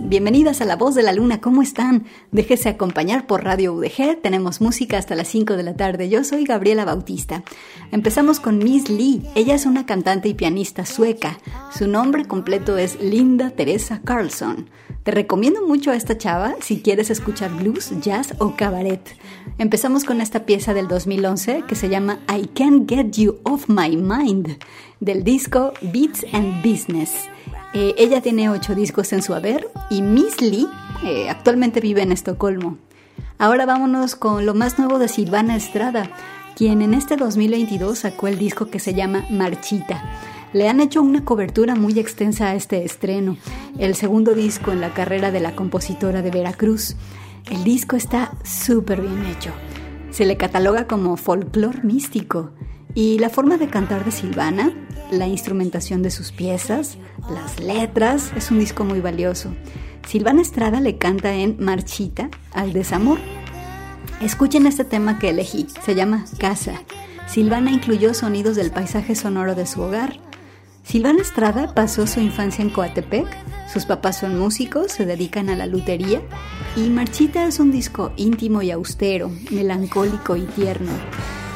Bienvenidas a La Voz de la Luna, ¿cómo están? Déjese acompañar por Radio UDG, tenemos música hasta las 5 de la tarde. Yo soy Gabriela Bautista. Empezamos con Miss Lee, ella es una cantante y pianista sueca. Su nombre completo es Linda Teresa Carlson. Te recomiendo mucho a esta chava si quieres escuchar blues, jazz o cabaret. Empezamos con esta pieza del 2011 que se llama I Can't Get You Off My Mind del disco Beats and Business. Eh, ella tiene ocho discos en su haber y Miss Lee Eh, actualmente vive en Estocolmo. Ahora vámonos con lo más nuevo de Silvana Estrada, quien en este 2022 sacó el disco que se llama Marchita. Le han hecho una cobertura muy extensa a este estreno, el segundo disco en la carrera de la compositora de Veracruz. El disco está súper bien hecho. Se le cataloga como folclore místico y la forma de cantar de Silvana, la instrumentación de sus piezas, las letras, es un disco muy valioso. Silvana Estrada le canta en Marchita al desamor. Escuchen este tema que elegí, se llama Casa. Silvana incluyó sonidos del paisaje sonoro de su hogar. Silvana Estrada pasó su infancia en Coatepec, sus papás son músicos, se dedican a la lutería y Marchita es un disco íntimo y austero, melancólico y tierno.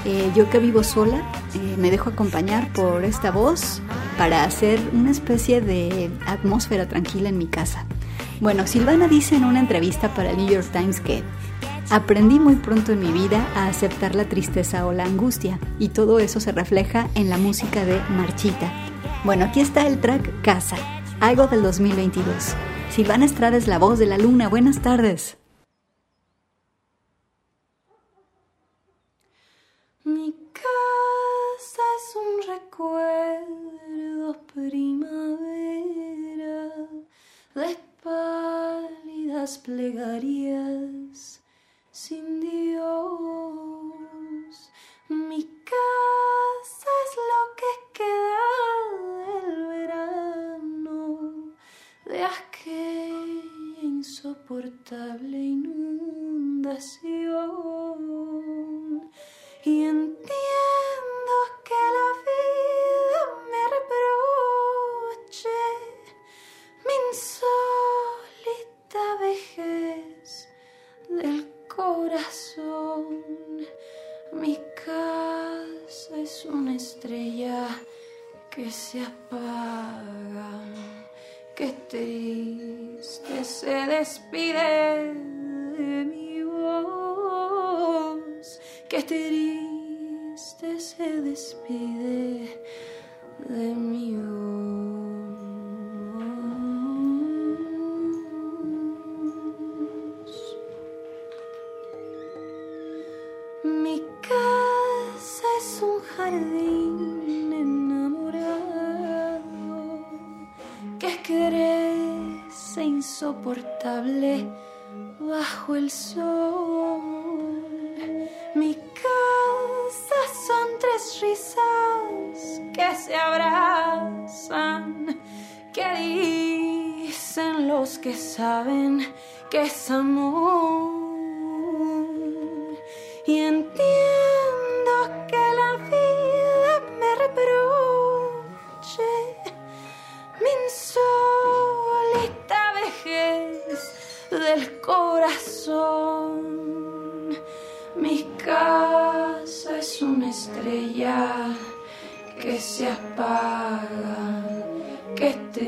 Eh, yo que vivo sola, eh, me dejo acompañar por esta voz para hacer una especie de atmósfera tranquila en mi casa. Bueno, Silvana dice en una entrevista para el New York Times que aprendí muy pronto en mi vida a aceptar la tristeza o la angustia y todo eso se refleja en la música de Marchita. Bueno, aquí está el track Casa, algo del 2022. Silvana Estrada es la voz de la luna. Buenas tardes. Mi casa es un recuerdo primavera de pálidas plegarias sin Dios. Mi casa es lo que queda del verano, de aquella insoportable inundación y entiendo que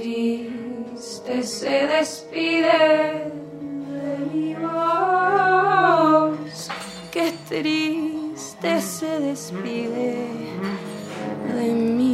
triste se despide de mi voz, que triste se despide de mi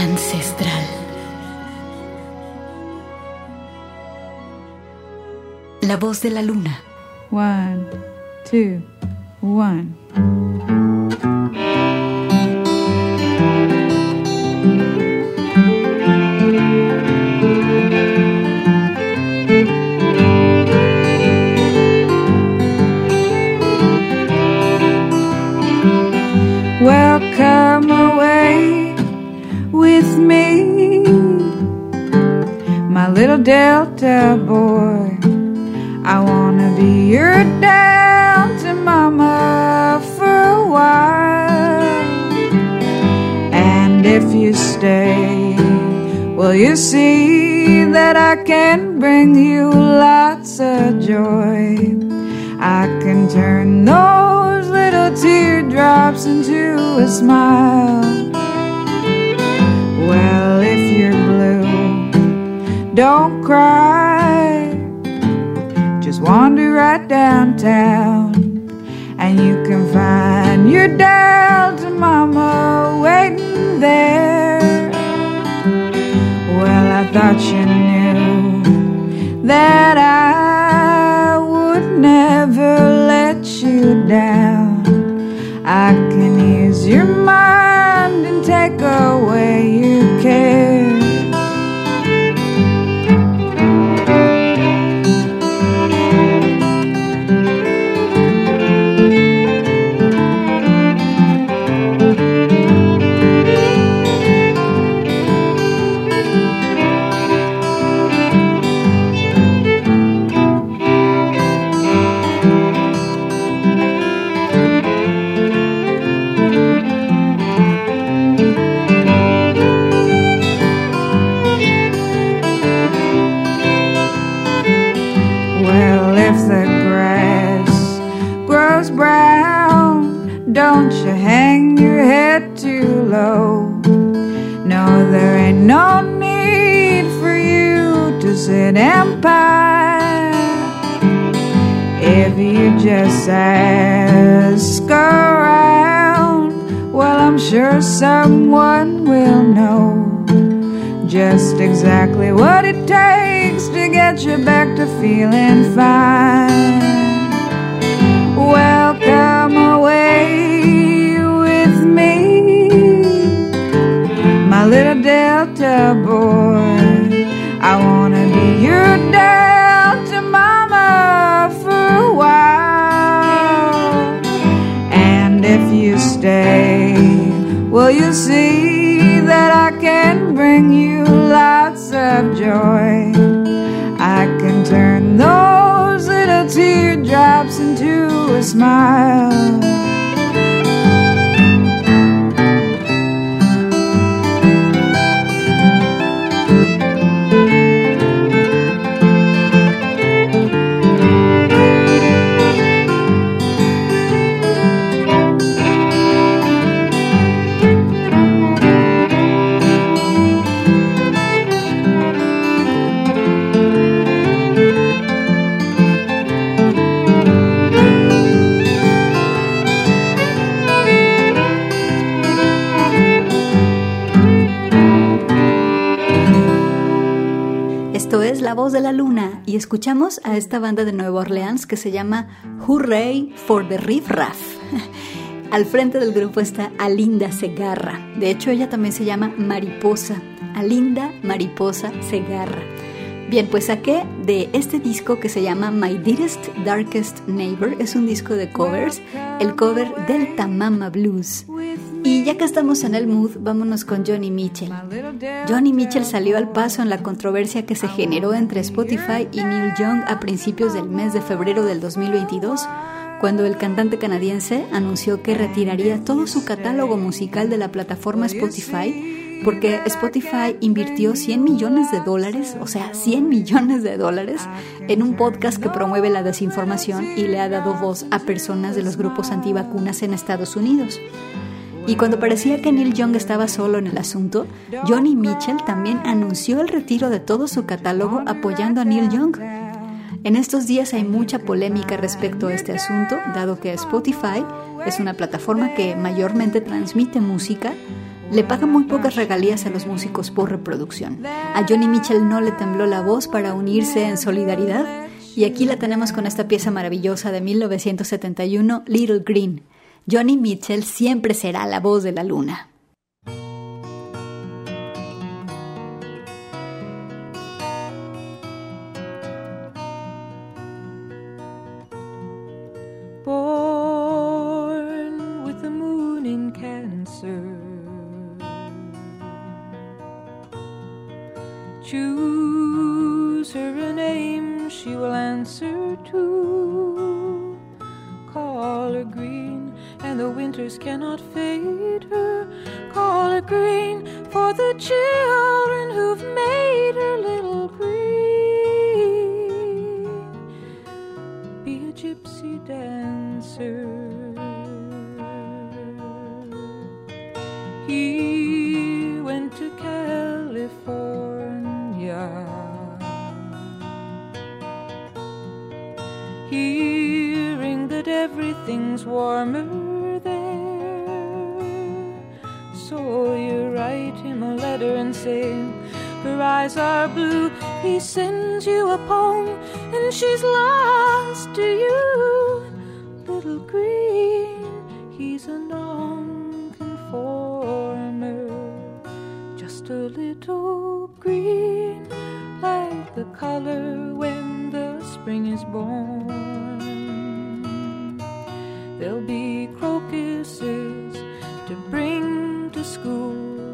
ancestral. La voz de la luna. One, two, one. Delta boy. I wanna be your Delta mama for a while. And if you stay, well, you see that I can bring you lots of joy. I can turn those little teardrops into a smile. Well, if you're blue, don't cry. Wander right downtown, and you can find your Delta mama waiting there. Well, I thought you knew that escuchamos a esta banda de Nueva Orleans que se llama Hooray for the Riff Raff. Al frente del grupo está Alinda Segarra. De hecho, ella también se llama Mariposa. Alinda Mariposa Segarra. Bien, pues saqué de este disco que se llama My Dearest Darkest Neighbor. Es un disco de covers, el cover del Tamama Blues. Y ya que estamos en el mood, vámonos con Johnny Mitchell. Johnny Mitchell salió al paso en la controversia que se generó entre Spotify y Neil Young a principios del mes de febrero del 2022, cuando el cantante canadiense anunció que retiraría todo su catálogo musical de la plataforma Spotify porque Spotify invirtió 100 millones de dólares, o sea, 100 millones de dólares, en un podcast que promueve la desinformación y le ha dado voz a personas de los grupos antivacunas en Estados Unidos. Y cuando parecía que Neil Young estaba solo en el asunto, Johnny Mitchell también anunció el retiro de todo su catálogo apoyando a Neil Young. En estos días hay mucha polémica respecto a este asunto, dado que Spotify es una plataforma que mayormente transmite música, le paga muy pocas regalías a los músicos por reproducción. A Johnny Mitchell no le tembló la voz para unirse en solidaridad y aquí la tenemos con esta pieza maravillosa de 1971, Little Green. Johnny Mitchell siempre será la voz de la luna.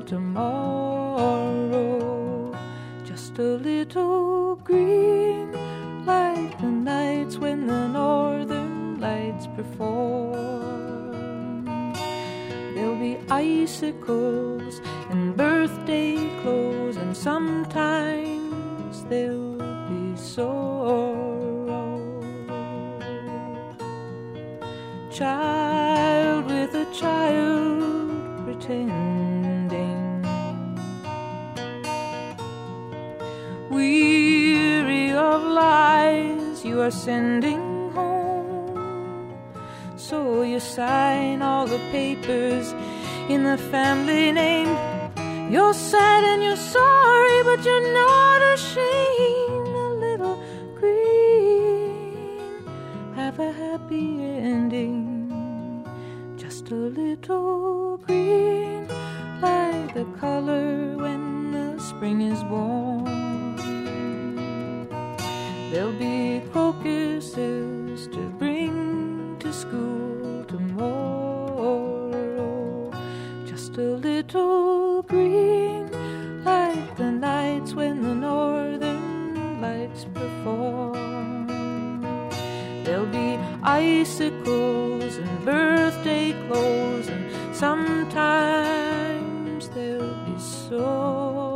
School Just a little green, like the nights when the northern lights perform. There'll be icicles and birthday clothes, and sometimes there'll be sorrow. Child with a child pretend weary of lies you are sending home. So you sign all the papers in the family name. You're sad and you're sorry, but you're not ashamed. A little green, have a happy ending. Just a little green, like the color when the spring is born. There'll be crocuses to bring to school tomorrow. Just a little green, like the nights when the northern lights perform. There'll be icicles and birthday clothes, and sometimes there'll be so.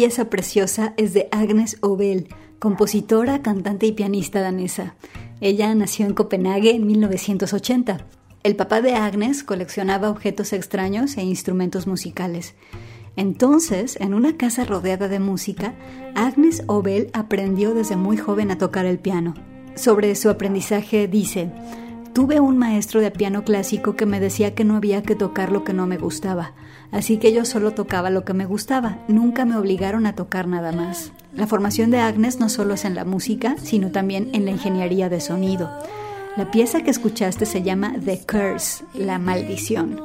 Pieza preciosa es de Agnes Obel, compositora, cantante y pianista danesa. Ella nació en Copenhague en 1980. El papá de Agnes coleccionaba objetos extraños e instrumentos musicales. Entonces, en una casa rodeada de música, Agnes Obel aprendió desde muy joven a tocar el piano. Sobre su aprendizaje dice, Tuve un maestro de piano clásico que me decía que no había que tocar lo que no me gustaba, así que yo solo tocaba lo que me gustaba, nunca me obligaron a tocar nada más. La formación de Agnes no solo es en la música, sino también en la ingeniería de sonido. La pieza que escuchaste se llama The Curse, la maldición.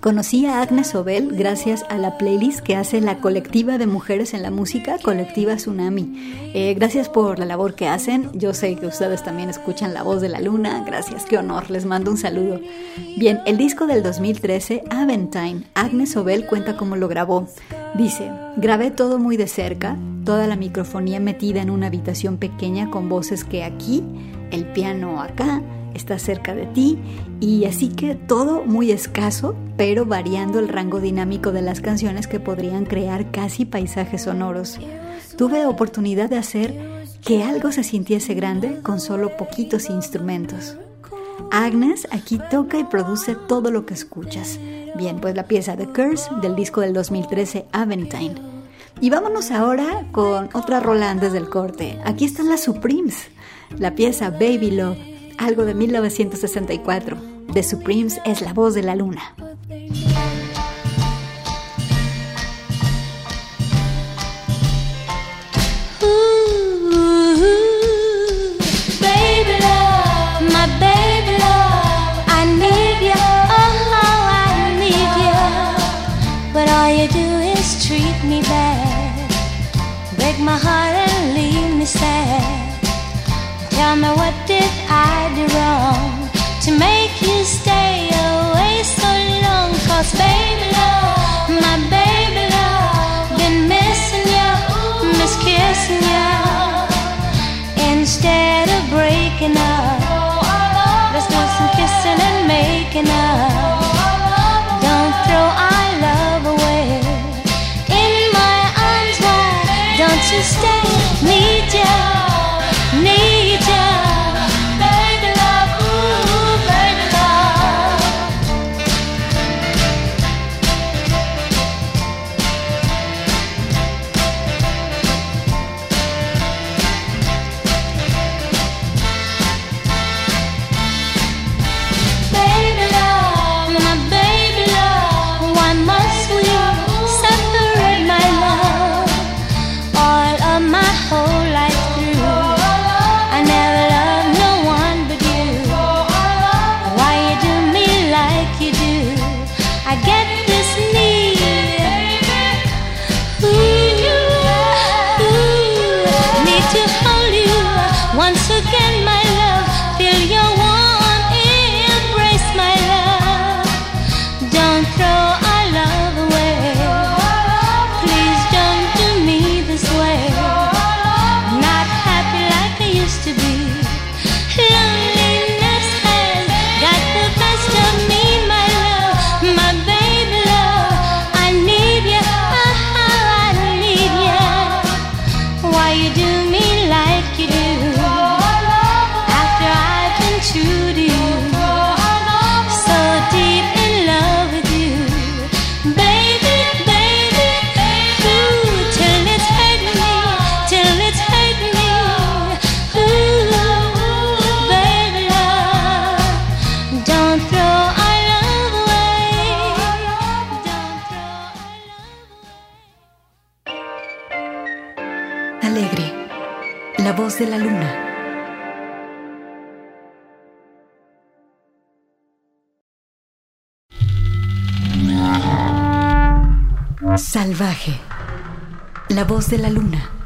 Conocí a Agnes Obel gracias a la playlist que hace la colectiva de mujeres en la música, Colectiva Tsunami. Eh, gracias por la labor que hacen. Yo sé que ustedes también escuchan La Voz de la Luna. Gracias, qué honor. Les mando un saludo. Bien, el disco del 2013, Aventine, Agnes Obel cuenta cómo lo grabó. Dice, grabé todo muy de cerca, toda la microfonía metida en una habitación pequeña con voces que aquí, el piano acá, está cerca de ti y así que todo muy escaso, pero variando el rango dinámico de las canciones que podrían crear casi paisajes sonoros. Tuve oportunidad de hacer que algo se sintiese grande con solo poquitos instrumentos. Agnes aquí toca y produce todo lo que escuchas. Bien, pues la pieza The Curse del disco del 2013 Aventine. Y vámonos ahora con otra rola antes del corte. Aquí están las Supremes. La pieza Baby Love algo de 1964. The Supremes es la voz de la luna. me did I do wrong to make you stay away so long? Cause baby love, my baby love, been missing you, miss kissing you. Instead of breaking up, let's do some kissing and making up. Don't throw our love away. In my arms, why don't you stay? Alegre, la voz de la luna. Salvaje, la voz de la luna.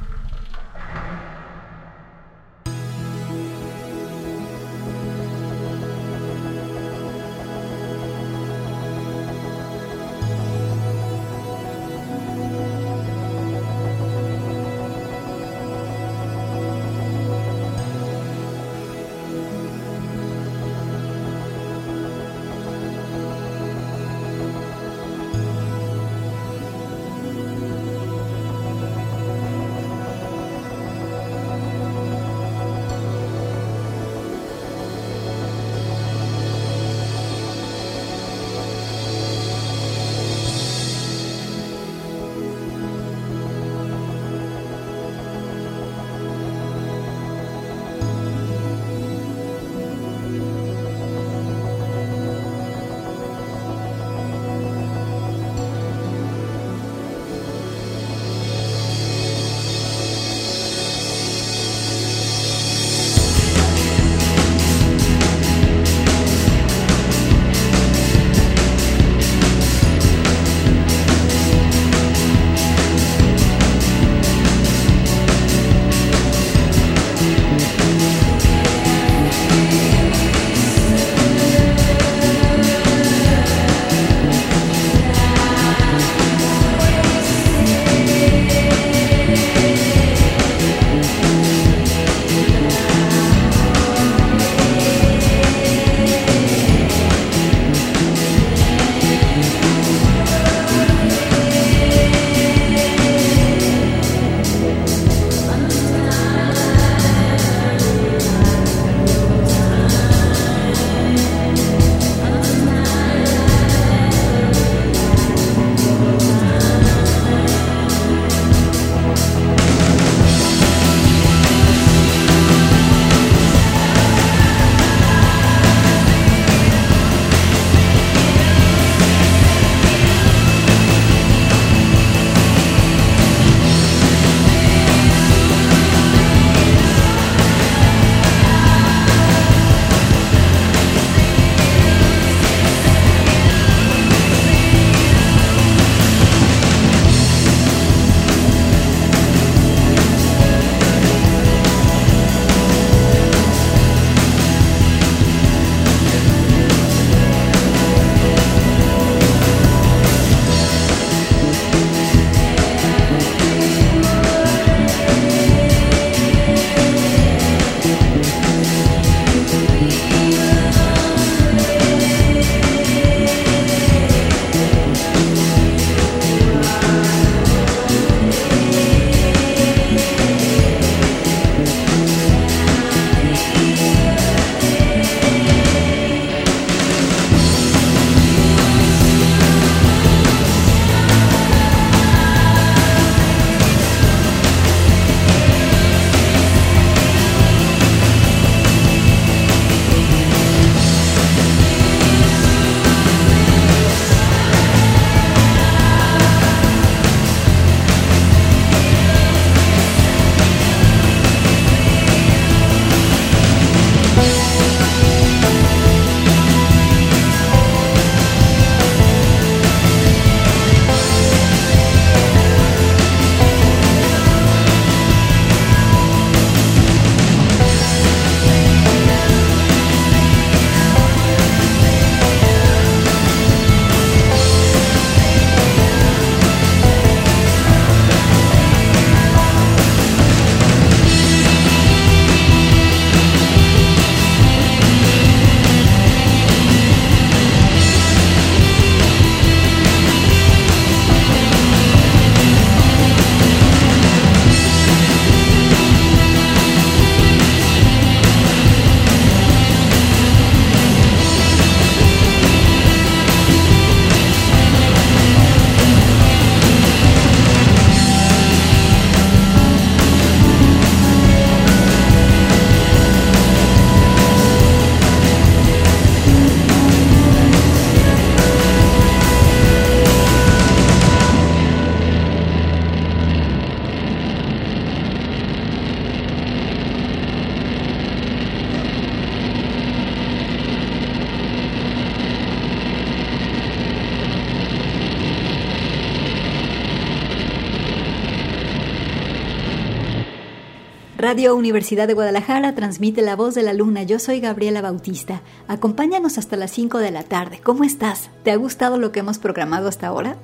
Radio Universidad de Guadalajara transmite La Voz de la Luna. Yo soy Gabriela Bautista. Acompáñanos hasta las 5 de la tarde. ¿Cómo estás? ¿Te ha gustado lo que hemos programado hasta ahora?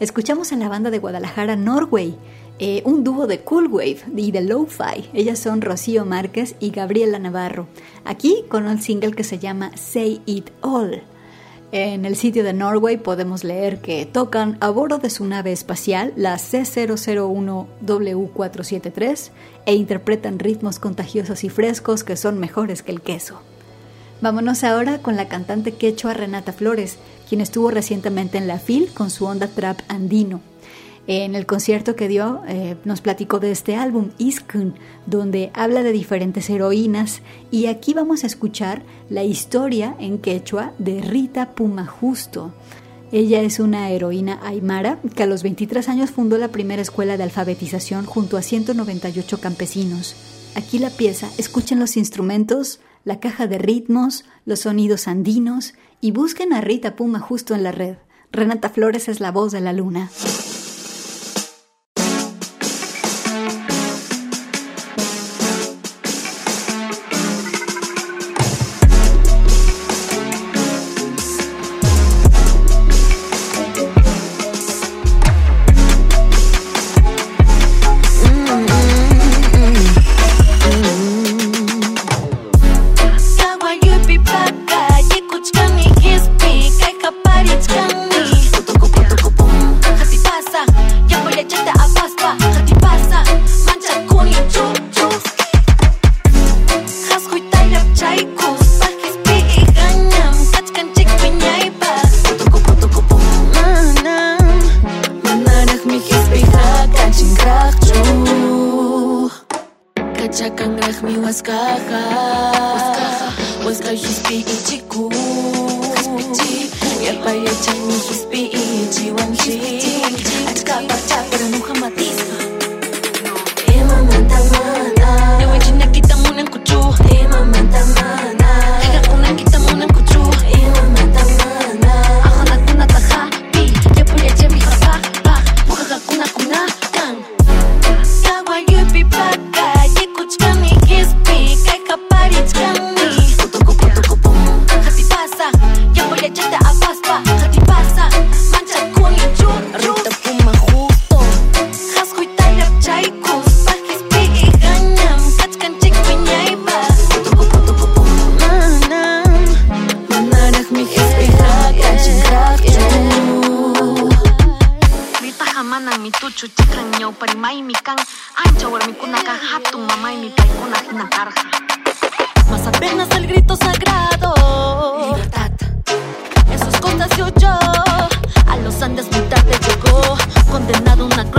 Escuchamos a la banda de Guadalajara Norway, eh, un dúo de Cool Wave y de Lo-Fi. Ellas son Rocío Márquez y Gabriela Navarro. Aquí con un single que se llama Say It All. En el sitio de Norway podemos leer que tocan a bordo de su nave espacial, la C001W473, e interpretan ritmos contagiosos y frescos que son mejores que el queso. Vámonos ahora con la cantante quechua Renata Flores, quien estuvo recientemente en la FIL con su onda trap andino. En el concierto que dio eh, nos platicó de este álbum, Iskun, donde habla de diferentes heroínas y aquí vamos a escuchar la historia en quechua de Rita Puma Justo. Ella es una heroína aymara que a los 23 años fundó la primera escuela de alfabetización junto a 198 campesinos. Aquí la pieza, escuchen los instrumentos, la caja de ritmos, los sonidos andinos y busquen a Rita Puma justo en la red. Renata Flores es la voz de la luna.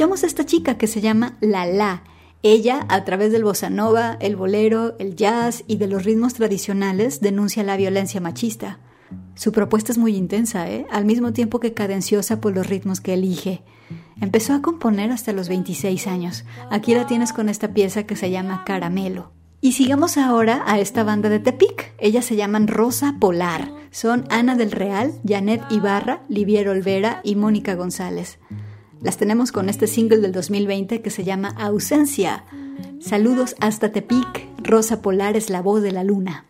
escuchamos a esta chica que se llama La La. Ella, a través del bossa nova, el bolero, el jazz y de los ritmos tradicionales, denuncia la violencia machista. Su propuesta es muy intensa, ¿eh? al mismo tiempo que cadenciosa por los ritmos que elige. Empezó a componer hasta los 26 años. Aquí la tienes con esta pieza que se llama Caramelo. Y sigamos ahora a esta banda de Tepic. Ellas se llaman Rosa Polar. Son Ana del Real, Janet Ibarra, Liviero Olvera y Mónica González. Las tenemos con este single del 2020 que se llama Ausencia. Saludos hasta Tepic. Rosa Polar es la voz de la luna.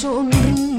sonríe.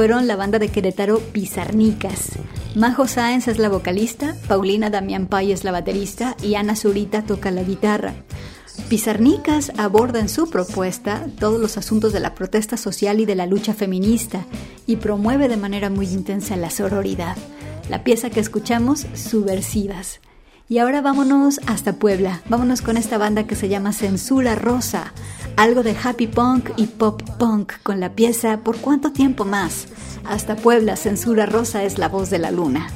fueron la banda de Querétaro Pizarnicas. Majo Sáenz es la vocalista, Paulina Damián Pay es la baterista y Ana Zurita toca la guitarra. Pizarnicas aborda en su propuesta todos los asuntos de la protesta social y de la lucha feminista y promueve de manera muy intensa la sororidad. La pieza que escuchamos, Subversivas. Y ahora vámonos hasta Puebla, vámonos con esta banda que se llama Censura Rosa. Algo de happy punk y pop punk con la pieza ¿Por cuánto tiempo más? Hasta Puebla, Censura Rosa es la voz de la luna.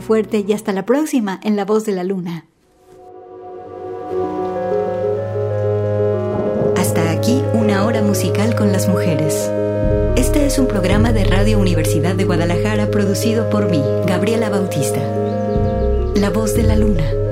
Fuerte y hasta la próxima en La Voz de la Luna. Hasta aquí una hora musical con las mujeres. Este es un programa de Radio Universidad de Guadalajara producido por mí, Gabriela Bautista. La Voz de la Luna.